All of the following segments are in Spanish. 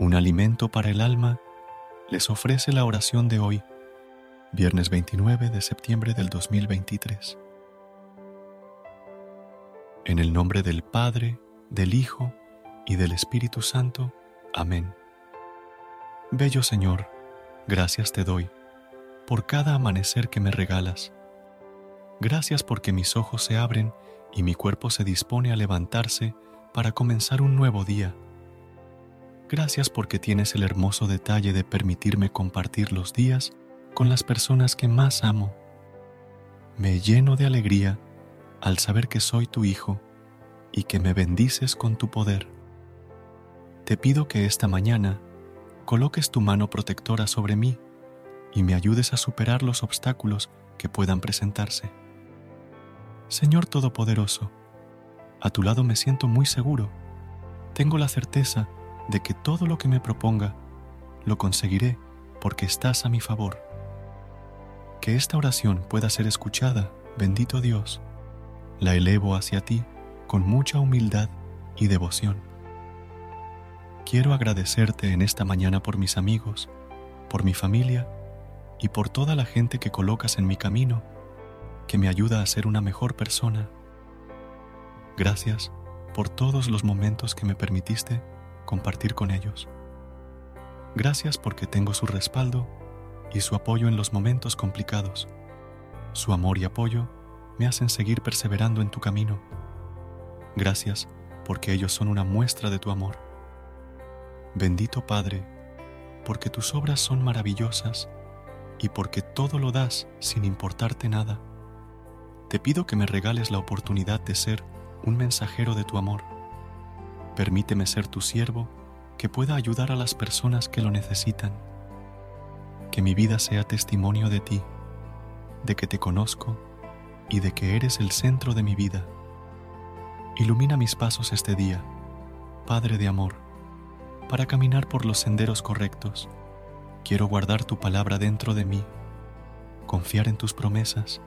Un alimento para el alma, les ofrece la oración de hoy, viernes 29 de septiembre del 2023. En el nombre del Padre, del Hijo y del Espíritu Santo. Amén. Bello Señor, gracias te doy por cada amanecer que me regalas. Gracias porque mis ojos se abren y mi cuerpo se dispone a levantarse para comenzar un nuevo día Gracias porque tienes el hermoso detalle de permitirme compartir los días con las personas que más amo. Me lleno de alegría al saber que soy tu hijo y que me bendices con tu poder. Te pido que esta mañana coloques tu mano protectora sobre mí y me ayudes a superar los obstáculos que puedan presentarse. Señor Todopoderoso, a tu lado me siento muy seguro. Tengo la certeza de que todo lo que me proponga lo conseguiré porque estás a mi favor. Que esta oración pueda ser escuchada, bendito Dios, la elevo hacia ti con mucha humildad y devoción. Quiero agradecerte en esta mañana por mis amigos, por mi familia y por toda la gente que colocas en mi camino, que me ayuda a ser una mejor persona. Gracias por todos los momentos que me permitiste compartir con ellos. Gracias porque tengo su respaldo y su apoyo en los momentos complicados. Su amor y apoyo me hacen seguir perseverando en tu camino. Gracias porque ellos son una muestra de tu amor. Bendito Padre, porque tus obras son maravillosas y porque todo lo das sin importarte nada. Te pido que me regales la oportunidad de ser un mensajero de tu amor Permíteme ser tu siervo que pueda ayudar a las personas que lo necesitan. Que mi vida sea testimonio de ti, de que te conozco y de que eres el centro de mi vida. Ilumina mis pasos este día, Padre de amor, para caminar por los senderos correctos. Quiero guardar tu palabra dentro de mí, confiar en tus promesas,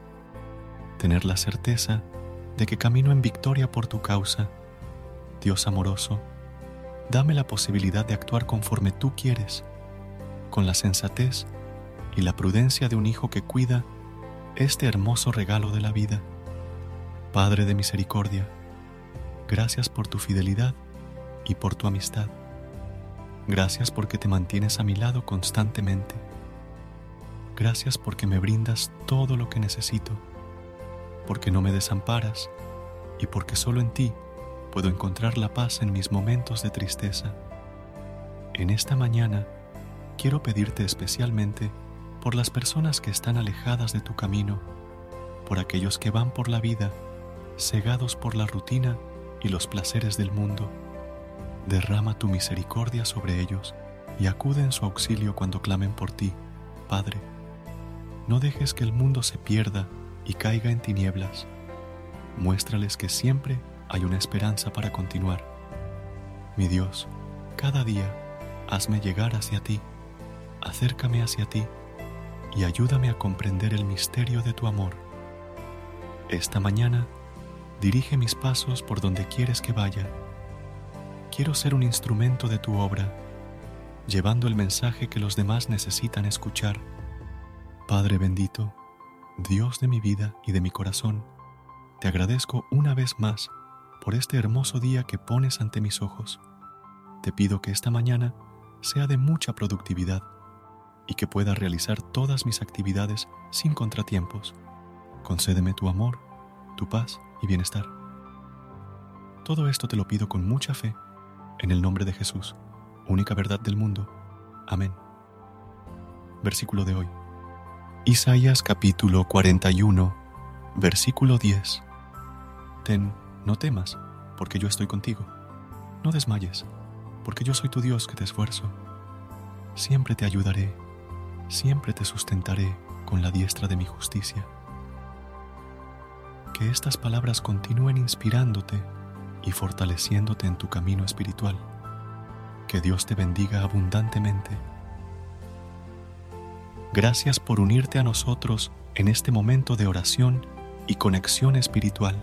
tener la certeza de que camino en victoria por tu causa Dios amoroso, dame la posibilidad de actuar conforme tú quieres, con la sensatez y la prudencia de un hijo que cuida este hermoso regalo de la vida. Padre de misericordia, gracias por tu fidelidad y por tu amistad. Gracias porque te mantienes a mi lado constantemente. Gracias porque me brindas todo lo que necesito, porque no me desamparas y porque solo en ti puedo encontrar la paz en mis momentos de tristeza. En esta mañana quiero pedirte especialmente por las personas que están alejadas de tu camino, por aquellos que van por la vida cegados por la rutina y los placeres del mundo. Derrama tu misericordia sobre ellos y acude en su auxilio cuando clamen por ti, Padre. No dejes que el mundo se pierda y caiga en tinieblas. Muéstrales que siempre hay una esperanza para continuar. Mi Dios, cada día hazme llegar hacia ti, acércame hacia ti y ayúdame a comprender el misterio de tu amor. Esta mañana, dirige mis pasos por donde quieres que vaya. Quiero ser un instrumento de tu obra, llevando el mensaje que los demás necesitan escuchar. Padre bendito, Dios de mi vida y de mi corazón, te agradezco una vez más por este hermoso día que pones ante mis ojos. Te pido que esta mañana sea de mucha productividad y que pueda realizar todas mis actividades sin contratiempos. Concédeme tu amor, tu paz y bienestar. Todo esto te lo pido con mucha fe, en el nombre de Jesús, única verdad del mundo. Amén. Versículo de hoy. Isaías capítulo 41, versículo 10. Ten, no temas, porque yo estoy contigo. No desmayes, porque yo soy tu Dios que te esfuerzo. Siempre te ayudaré siempre te sustentaré con la diestra de mi justicia. Que estas palabras continúen inspirándote y fortaleciéndote en tu camino espiritual. Que Dios te bendiga abundantemente. Gracias por unirte a nosotros en este momento de oración y conexión espiritual.